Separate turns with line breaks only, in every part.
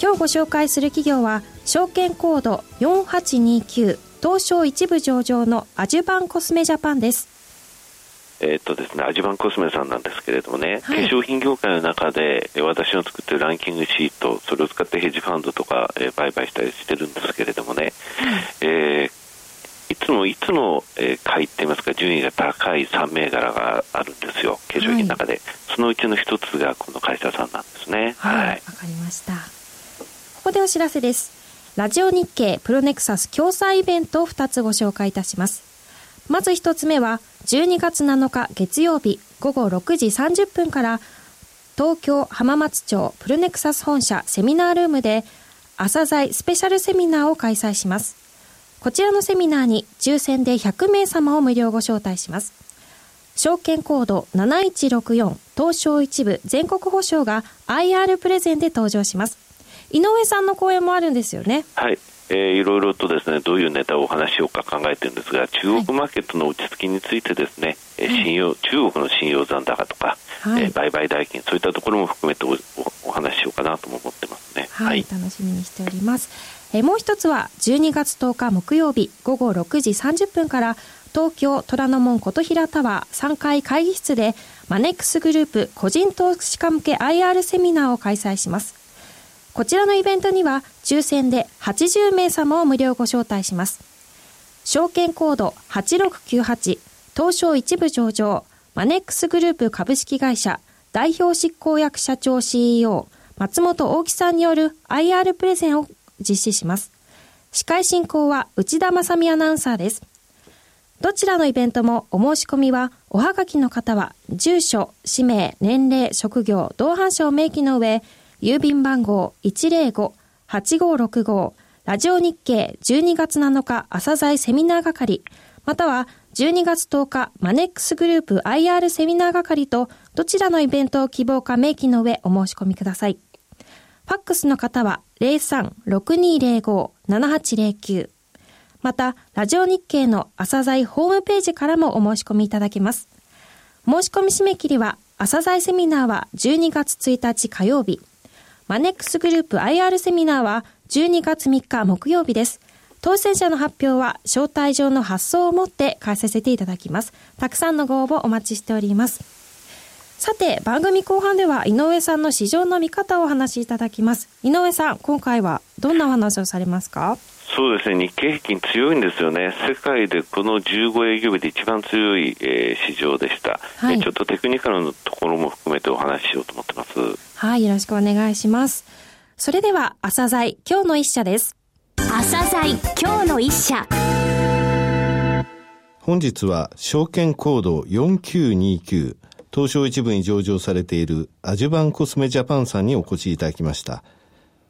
今日ご紹介する企業は証券コード4829東証一部上場のアジュバンコスメジャパンです。
えっとですね、アジバンコスメさんなんですけれどもね、はい、化粧品業界の中で私の作ってるランキングシート、それを使ってヘッジファンドとか、えー、売買したりしてるんですけれどもね、えー、いつもいつも、えー、買いって言いますか、順位が高い3銘柄があるんですよ、化粧品の中で、はい、そのうちの一つがこの会社さんなんですね。
はい、わ、はい、かりました。ここでお知らせです。ラジオ日経プロネクサス共催イベントを2つご紹介いたします。まず1つ目は、12月7日月曜日午後6時30分から東京浜松町プルネクサス本社セミナールームで朝鮮スペシャルセミナーを開催します。こちらのセミナーに抽選で100名様を無料ご招待します。証券コード7164東証一部全国保証が IR プレゼンで登場します。井上さんの講演もあるんですよね。
はい。えー、いろいろとですねどういうネタをお話ししようか考えてるんですが中国マーケットの落ち着きについてですね、はい、信用中国の信用残高とか、はい、えー、売買代金そういったところも含めておお話ししようかなと思ってますね、
はい、はい、楽しみにしております、えー、もう一つは12月10日木曜日午後6時30分から東京虎ノ門琴平タワー3階会議室でマネックスグループ個人投資家向け IR セミナーを開催しますこちらのイベントには抽選で80名様を無料ご招待します。証券コード8698東証一部上場マネックスグループ株式会社代表執行役社長 CEO 松本大木さんによる IR プレゼンを実施します。司会進行は内田正美アナウンサーです。どちらのイベントもお申し込みはおはがきの方は住所、氏名、年齢、職業、同伴者を明記の上郵便番号105-8565ラジオ日経12月7日朝鮮セミナー係または12月10日マネックスグループ IR セミナー係とどちらのイベントを希望か明記の上お申し込みください。ファックスの方は03-6205-7809また、ラジオ日経の朝鮮ホームページからもお申し込みいただけます。申し込み締め切りは、朝鮮セミナーは12月1日火曜日、マネックスグループ IR セミナーは12月3日木曜日です。当選者の発表は招待状の発送をもって返させていただきます。たくさんのご応募お待ちしております。さて、番組後半では井上さんの市場の見方をお話しいただきます。井上さん、今回はどんなお話をされますか？
そうですね、日経平均強いんですよね。世界でこの15営業日で一番強い、えー、市場でした、はい、ちょっとテクニカルのところも含めてお話ししようと思ってます。
はい、よろしくお願いします。それでは、朝鮮今日の一社です。
朝鮮今日の一社。
本日は証券コード4929東証一部に上場されているアジュバンコスメジャパンさんにお越しいただきました。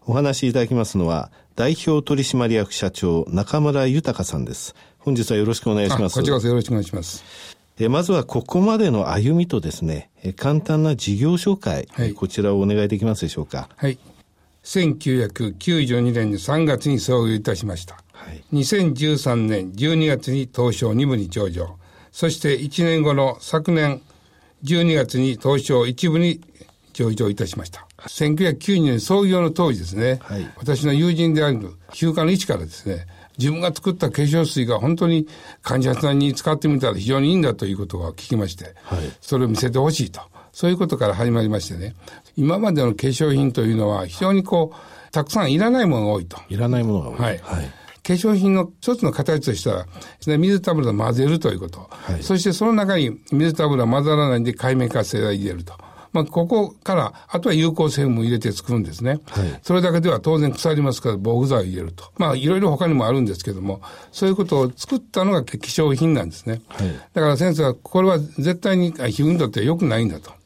お話しいただきますのは代表取締役社長中村豊さんです。本日はよろしくお願いします。
こちらこそよろしくお願いします。
えまずはここまでの歩みとですね、え簡単な事業紹介、はい、こちらをお願いできますでしょうか。
はい。1992年の3月に創業いたしました。はい、2013年12月に東証2部に上場。そして1年後の昨年12月に東証1部に上場いたしました。1992年創業の当時ですね、はい、私の友人である休暇の一からですね、自分が作った化粧水が本当に患者さんに使ってみたら非常にいいんだということが聞きまして、はい、それを見せてほしいと。そういうことから始まりましてね、今までの化粧品というのは非常にこう、たくさんいらないものが多いと。
いらないものが多い。
はい。はい化粧品の一つの形としたら、水と油を混ぜるということ。はい、そしてその中に水と油混ざらないんで海面活性が入れると。まあ、ここから、あとは有効成分も入れて作るんですね。はい、それだけでは当然腐りますから防腐剤を入れると。まあ、いろいろ他にもあるんですけども、そういうことを作ったのが希少品なんですね。はい、だから先生は、これは絶対に皮膚にとって良くないんだと。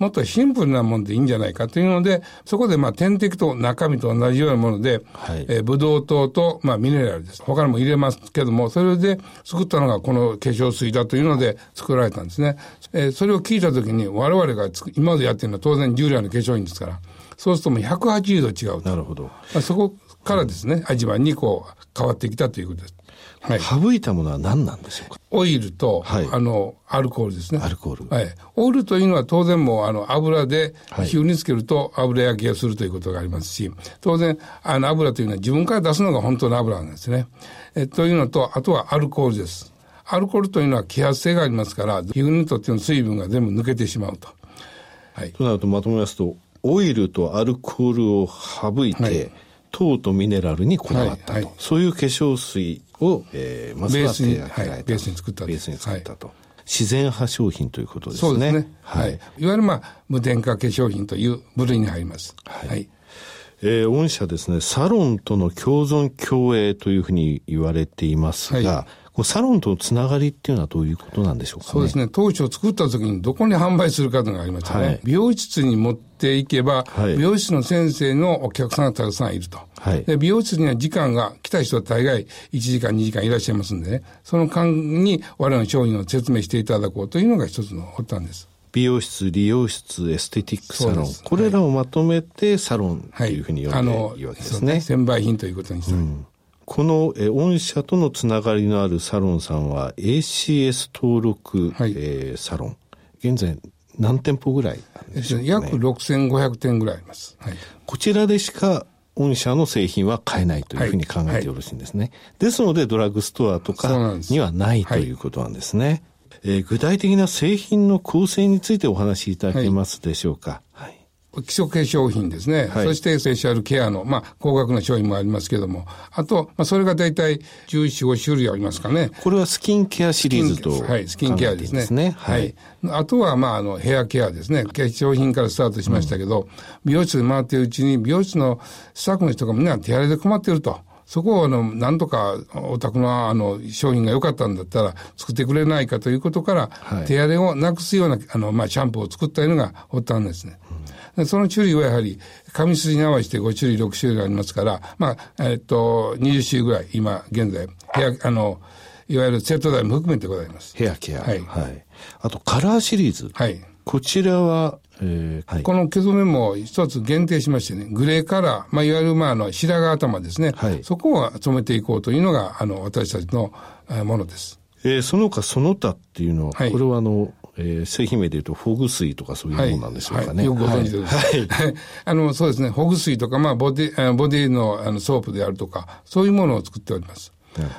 もっとシンプルなものでいいんじゃないかというので、そこでまあ点滴と中身と同じようなもので、はい、えー、ブドウ糖とまあミネラルです。他にも入れますけども、それで作ったのがこの化粧水だというので作られたんですね。えー、それを聞いたときに我々が今までやってるのは当然従来の化粧品ですから、そうするともう180度違うと。
なるほど。
そこからですね、味わいにこう変わってきたということです。
はい、省いたものは何なんでしょうか？
オイルと、はい、あの、アルコールですね。
アルコール。
はい。オイルというのは当然もう、あの、油で皮膚につけると油焼きをするということがありますし、当然、あの、油というのは自分から出すのが本当の油なんですね。えというのと、あとはアルコールです。アルコールというのは揮発性がありますから、皮膚にとっての水分が全部抜けてしまうと。
はい。となるとまとめますと、オイルとアルコールを省いて、はい糖とミネラルにこだわったと、はいはい、そういう化粧水を、えー、まずは手が
けられた、ベースに作った
ベースに作ったと、はい、自然派商品ということですね。そうですね。
はい。いわゆるまあ、無添加化粧品という部類に入ります。はい。はい、
えー、御社ですね、サロンとの共存共栄というふうに言われていますが、はいサロンとのつながりっていうのはどういうことなんでしょうか、ね、
そうですね。当初作った時にどこに販売するかというのがありましたね。はい、美容室に持っていけば、はい、美容室の先生のお客さんがたくさんいると。はい、で美容室には時間が、来た人は大概1時間2時間いらっしゃいますんでね、その間に我々の商品を説明していただこうというのが一つの発端です。
美容室、理容室、エステティックサロン。これらをまとめてサロンというふうに呼んでいいわけですね。はい、
専売品ということにしてうん
この、え御社とのつながりのあるサロンさんは ACS 登録、はい、えー、サロン。現在何店舗ぐらいなんでしょうか、ね、
約6500店ぐらいあります。はい、
こちらでしか御社の製品は買えないというふうに考えてよろしいんですね。はいはい、ですので、ドラッグストアとかにはないということなんですね。えー、具体的な製品の構成についてお話しいただけますでしょうか。はい
基礎化粧品ですね。はい、そしてセシャルケアの、まあ、高額な商品もありますけども。あと、まあ、それが大体14、5種類ありますかね。
これはスキンケアシリーズと、
はい、スキンケアですね。すねはい。あとは、まあ、あの、ヘアケアですね。化粧品からスタートしましたけど、うん、美容室で回っているうちに、美容室のスタッフの人がみんな手荒れで困っていると。そこをあの、なんとかお宅のあの、商品が良かったんだったら作ってくれないかということから、はい、手荒れをなくすような、あの、まあ、シャンプーを作ったのが発端ですね。うん、その種類はやはり、紙筋に合わせて5種類、6種類ありますから、まあ、えっと、20種類ぐらい、今、現在、部屋、あの、いわゆるセット代も含めてございます。
ヘアケア。はい。はい。あと、カラーシリーズ。はい。こちらは、
えーはい、この毛染めも一つ限定しましてね、グレーカラー、まあ、いわゆる、まあ、あの、白髪頭ですね。はい、そこを染めていこうというのが、あの、私たちのものです。
えー、その他その他っていうのは、はい、これはあの、えー、製品名でいうと、フォグ水とかそういうものなんでしょうかね。はいはい、
よくご存知です。はい。あの、そうですね、フォグ水とか、まあ、ボディ、ボディのあのソープであるとか、そういうものを作っております。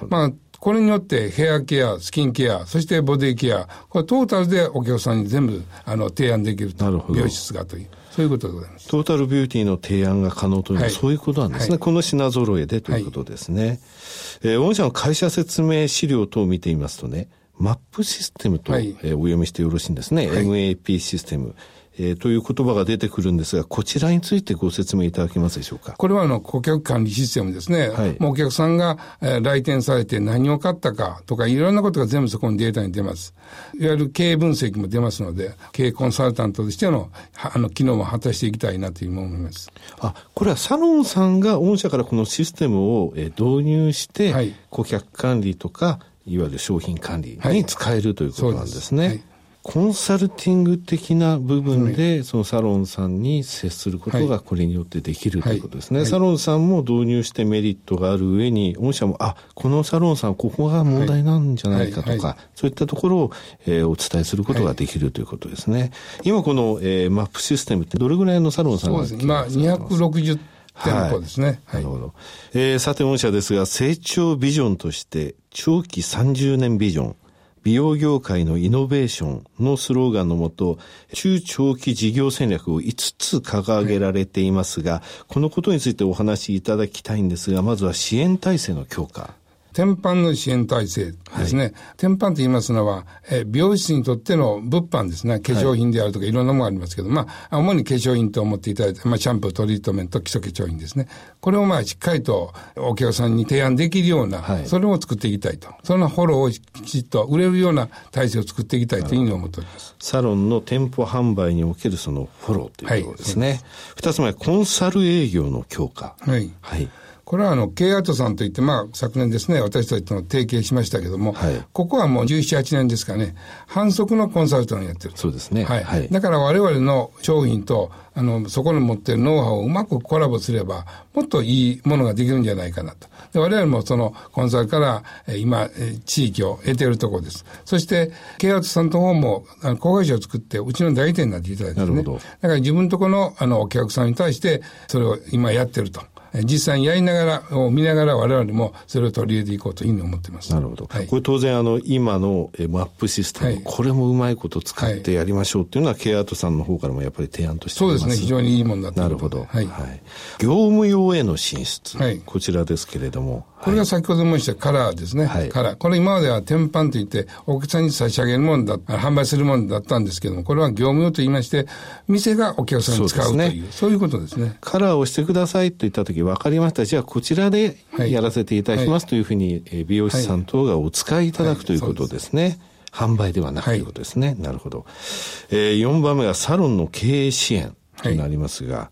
まあ、これによってヘアケア、スキンケア、そしてボディケア、これトータルでお客さんに全部あの提案できると。なるほど。美容室がという。そういうことでございます。
トータルビューティーの提案が可能というのは、はい、そういうことなんですね。はい、この品揃えでということですね。はい、えー、御社の会社説明資料等を見てみますとね、マップシステムと、はい、えー、お読みしてよろしいんですね。MAP システム。えー、という言葉が出てくるんですが、こちらについてご説明いただけますでしょうか？
これはあの顧客管理システムですね。はい、もうお客さんが、えー、来店されて何を買ったかとか、いろんなことが全部そこにデータに出ます。いわゆる経営分析も出ますので、経営コンサルタントとしてのあの機能も果たしていきたいなという思います。
あ、これはサロンさんが御社からこのシステムを、えー、導入して、はい、顧客管理とか、いわゆる商品管理に使える、はい、ということなんですね。コンサルティング的な部分で、そのサロンさんに接することがこれによってできるということですね。はい。はい、サロンさんも導入してメリットがある上に、御社も、あ、このサロンさん、ここが問題なんじゃないかとか、そういったところを、えー、お伝えすることができるということですね。今この、えー、マップシステムってどれぐらいのサロンさんが
そうです。ね。まあ、260店舗ですね。
はい。なるほど。えー、さて御社ですが、成長ビジョンとして、長期30年ビジョン、美容業界のイノベーションのスローガンのもと、中長期事業戦略を5つ掲げられていますが、このことについてお話しいただきたいんですが、まずは支援体制の強化。
天販の支援体制ですね。はい、天販と言いますのは、え美容室にとっての物販ですね。化粧品であるとかいろんなものがありますけど、まあ、主に化粧品と思っていただいて、まあ、シャンプー、トリートメント、基礎化粧品ですね。これをまあ、しっかりとお客さんに提案できるような、はい、それを作っていきたいと。そのフォローをきちっと売れるような体制を作っていきたいというふうに思っております。
サロンの店舗販売におけるそのフォローということですね。二、はい、つ目、コンサル営業の強化。
はい。はい。これはあの、K アートさんといって、まあ、昨年ですね、私たちと提携しましたけども、はい、ここはもう17、8年ですかね、反則のコンサルタントをやってる
そうですね。
はい。はい、だから我々の商品と、あの、そこに持ってるノウハウをうまくコラボすれば、もっといいものができるんじゃないかなと。で我々もそのコンサルから、え今、え地域を得ているところです。そして、ケアートさんの方も、あの、子会社を作って、うちの代理店になっていただいてですね。だから自分とこの、あの、お客さんに対して、それを今やってると。実際にやりながら、を見ながら我々もそれを取り入れていこうというふうに思ってます。
なるほど。はい、これ当然あの、今のマップシステム、はい、これもうまいこと使ってやりましょうっていうのは、ケアートさんの方からもやっぱり提案として
そうですね。非常にいいものだ
なるほど。はい。はい、業務用への進出。はい。こちらですけれども。
これが先ほど申したカラーですね。はい。カラー。これ今までは天板といって、お客さんに差し上げるものだ、販売するものだったんですけども、これは業務用と言いまして、店がお客さんに使うという、そう、ね,、いうことですね。
カラーをしてくださいと言ったとき、分かりました。じゃあこちらでやらせていただきますというふうに、美容師さん等がお使いいただくということですね。販売ではなくということですね。なるほど。えー、4番目はサロンの経営支援となりますが、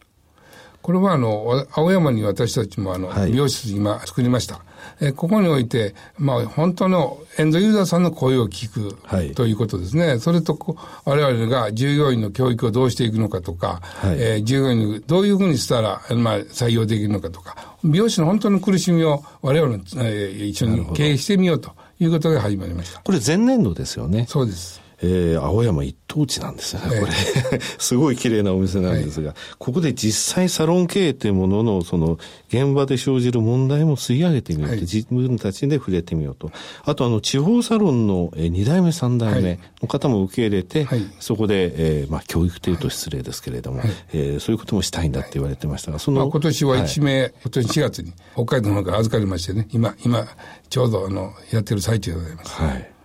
これはあの、青山に私たちもあの、美容室今作りました。えここにおいて、まあ、本当のエンドユーザーさんの声を聞く、はい、ということですね。それとこ、我々が従業員の教育をどうしていくのかとか、はい、えー、従業員にどういうふうにしたら、まあ、採用できるのかとか、美容師の本当の苦しみを我々の、えー、一緒に経営してみようということが始まりました。
これ前年度ですよね。
そうです。
えー、青山一等地なんですね、これ。すごい綺麗なお店なんですが、はい、ここで実際サロン経営というものの、その、現場で生じる問題も吸い上げてみようと、はい、自分たちで触れてみようと。あと、あの、地方サロンの2代目、3代目の方も受け入れて、はい、そこで、えー、まあ、教育というと失礼ですけれども、はい、えー、そういうこともしたいんだって言われてましたが、その。まあ、
今年は1名、今年4月に北海道の方から預かりましてね、今、今、ちょうど、あの、やってる最中でございます。はい。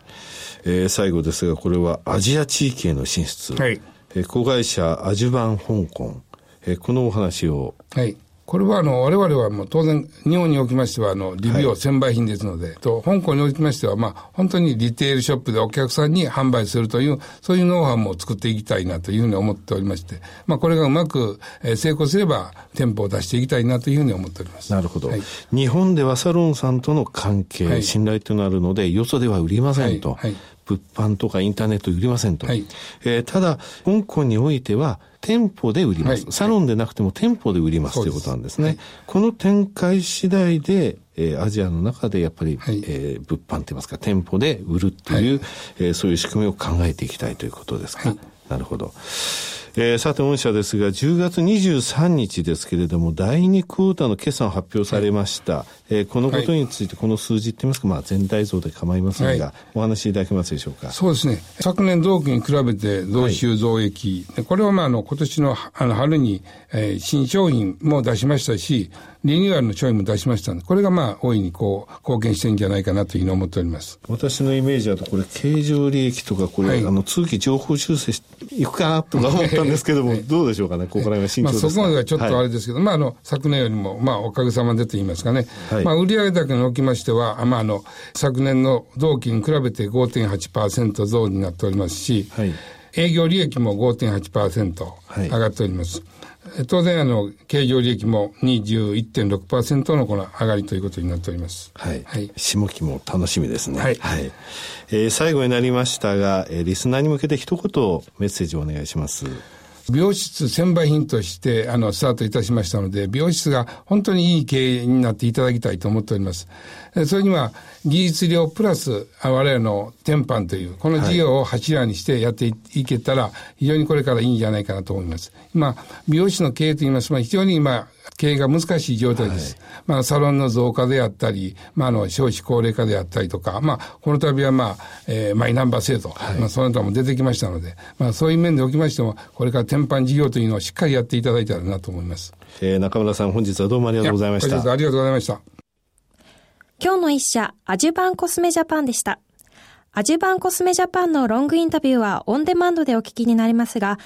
えー、最後ですが、これはアジア地域への進出。はい。えー、子会社アジュバン香港。えー、このお話を。
はい。これはあの、我々はもう当然、日本におきましては、あの、リビオ専売品ですので、はい、と、香港におきましては、まあ、本当にリテールショップでお客さんに販売するという、そういうノウハウも作っていきたいなというふうに思っておりまして、まあ、これがうまく、えー、成功すれば、店舗を出していきたいなというふうに思っております。
なるほど。はい、日本ではサロンさんとの関係、はい、信頼となるので、よそでは売りませんと。はい物販とかインターネット売りませんと。はい、えー、ただ、香港においては、店舗で売ります、はい、サロンでなくても店舗で売りますということなんですね。はい、この展開次第で、えー、アジアの中でやっぱり、はい、えー、物販といいますか、店舗で売るっていう、はい、えー、そういう仕組みを考えていきたいということですか？なるほど。えー、さて、御社ですが、10月23日ですけれども、第2クォーターの決算を発表されました。はい、えー、このことについて、この数字って言いますか、まあ、全体像で構いませんが、はい、お話しいただけますでしょうか？
そうですね。昨年同期に比べて増収増益。はい、これは、まあ、あの、今年のあの春に、えー、新商品も出しましたし、リニューアルの商品も出しましたので、これがまあ、大いにこう、貢献してるんじゃないかなというふうに思っております。
私のイメージだと、これ、経常利益とか、これ、はい、あの、通期情報修正いくかなとか思ったんですけども、はい、どうでしょうかね、ここら辺は慎重ですか、まあ、
そこまではちょっとあれですけど、はい、まあ、あの、昨年よりも、まあ、おかげさまでと言いますかね、まあ、売上高におきましては、まあ、あの、昨年の同期に比べて5.8%増になっておりますし、営業利益も5.8%上がっております。当然、あの、経常利益も21.6%のこの上がりということになっております。
はい。はい、下期も楽しみですね。はい。はい、えー、最後になりましたが、えー、リスナーに向けて一言メッセージをお願いします。
美容室専売品として、あの、スタートいたしましたので、美容室が本当にいい経営になっていただきたいと思っております。それには、技術料プラス、我々の天板という、この事業を柱にしてやっていけたら、非常にこれからいいんじゃないかなと思います。今、美容師の経営といいますと、非常に今、経営が難しい状態です。はい、まあ、サロンの増加であったり、まあ、あの、少子高齢化であったりとか、まあ、この度はまあ、えー、マイナンバー制度、はい、まあ、その他も出てきましたので、まあ、そういう面でおきましても、これから天板事業というのをしっかりやっていただいたらなと思います。
えー、中村さん、本日はどうもありがとうございました。
本日はありがとうございました。
今日の一社、アジュバンコスメジャパンでした。アジュバンコスメジャパンのロングインタビューはオンデマンドでお聞きになりますが、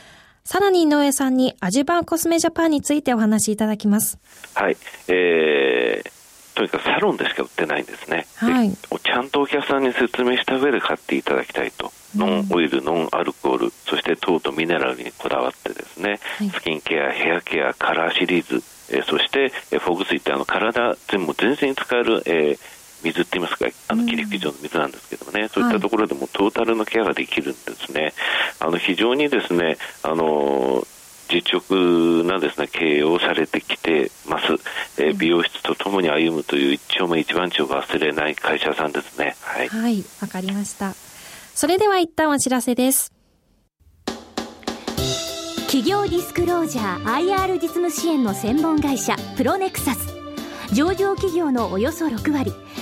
さらに井上さんにアジュバンコスメジャパンについてお話しいただきます。
はい。えー、とにかくサロンでしか売ってないんですね。はい。ちゃんとお客さんに説明した上で買っていただきたいと。ノンオイル、ノンアルコール、そして糖とミネラルにこだわってですね、はい、スキンケア、ヘアケア、カラーシリーズ、えー、そして、えー、フォグ水ってあの体全部全身に使える、えー、水って言いますか、あの霧吹き状の水なんですけどもね、うん、そういったところでもトータルのケアができるんですね。あの非常にですね、あの実直なですね経営をされてきてます、えー、美容室とともに歩むという一丁目一番地を忘れない会社さんですね。
はい。わ、はい、かりました。それでは一旦お知らせです。
企業ディスクロージャー IR 実務支援の専門会社プロネクサス。上場企業のおよそ6割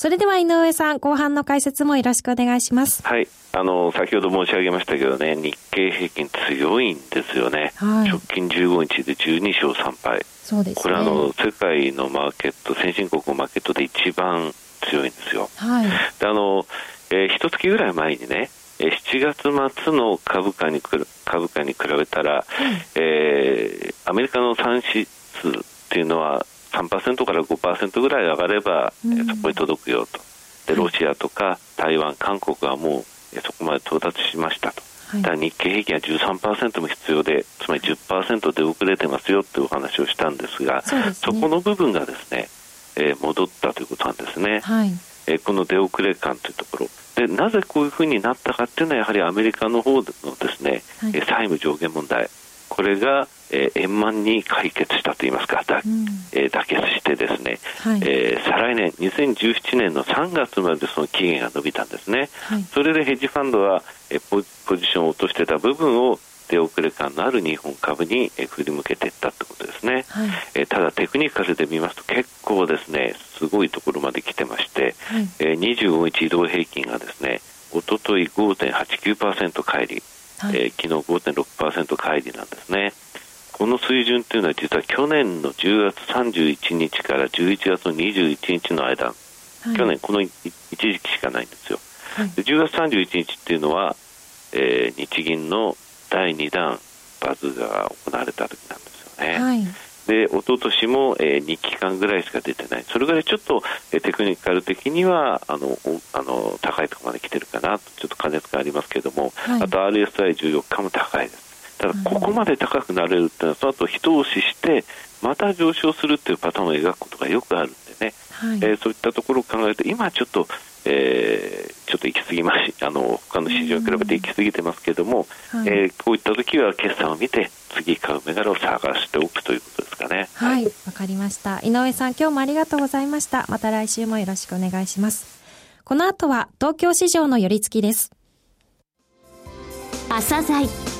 それでは井上さん、後半の解説もよろしくお願いします。
はい。あの、先ほど申し上げましたけどね、日経平均強いんですよね。はい、直近15日で12勝3敗。
そうです、ね、
これあの、世界のマーケット、先進国のマーケットで一番強いんですよ。はい。で、あの、えー、一月ぐらい前にね、7月末の株価に株価に比べたら、うん、えー、アメリカの産指数っていうのは3%から5%ぐらい上がれば、うん、そこに届くよとでロシアとか台湾、韓国はもうそこまで到達しましたと。だ日経平均は13%も必要で、つまり10%で遅れてますよというお話をしたんですが、そ、ね、そこの部分がですね、えー、戻ったということなんですね。はい、えー、この出遅れ感というところ。で、なぜこういうふうになったかっていうのは、やはりアメリカの方のですね、はい、債務上限問題。これが、えー、円満に解決したといいますか、だうん。えー、妥結してですね、はい、えー、再来年、2017年の3月までその期限が伸びたんですね、はい、それでヘッジファンドは、えー、ポポジションを落としてた部分を出遅れ感のある日本株に、えー、振り向けていったということですね、はい、えー、ただテクニカルで見ますと結構ですねすごいところまで来てまして、はい、えー、25日移動平均がですねおととい5.89%返り、はい、えー、昨日5.6%乖離なんですね。この水準というのは実は去年の10月31日から11月の21日の間、はい、去年この一時期しかないんですよ。はい、10月31日っていうのは、えー、日銀の第2弾バズが行われた時なんですよね。はいで一昨年も、えー、2期間ぐらいしか出てない、それぐらいちょっと、えー、テクニカル的にはあのあの高いところまで来てるかなと、ちょっと加熱がありますけれども、はい、あと RSI14 日も高いです。ただ、ここまで高くなれるっていうのは、その後一押しして、また上昇するっていうパターンを描くことがよくあるんでね、はい、えー、そういったところを考えると、今ちょっと、えー、ちょっと行き過ぎまし、あの他の市場に比べて行き過ぎてますけれども、はい、えー、こういった時は決算を見て、次買う銘柄を探しておくということですかね。
はい、わ、はい、かりました。井上さん、今日もありがとうございました。また来週もよろしくお願いします。この後は東京市場の寄り付きです。
朝鮮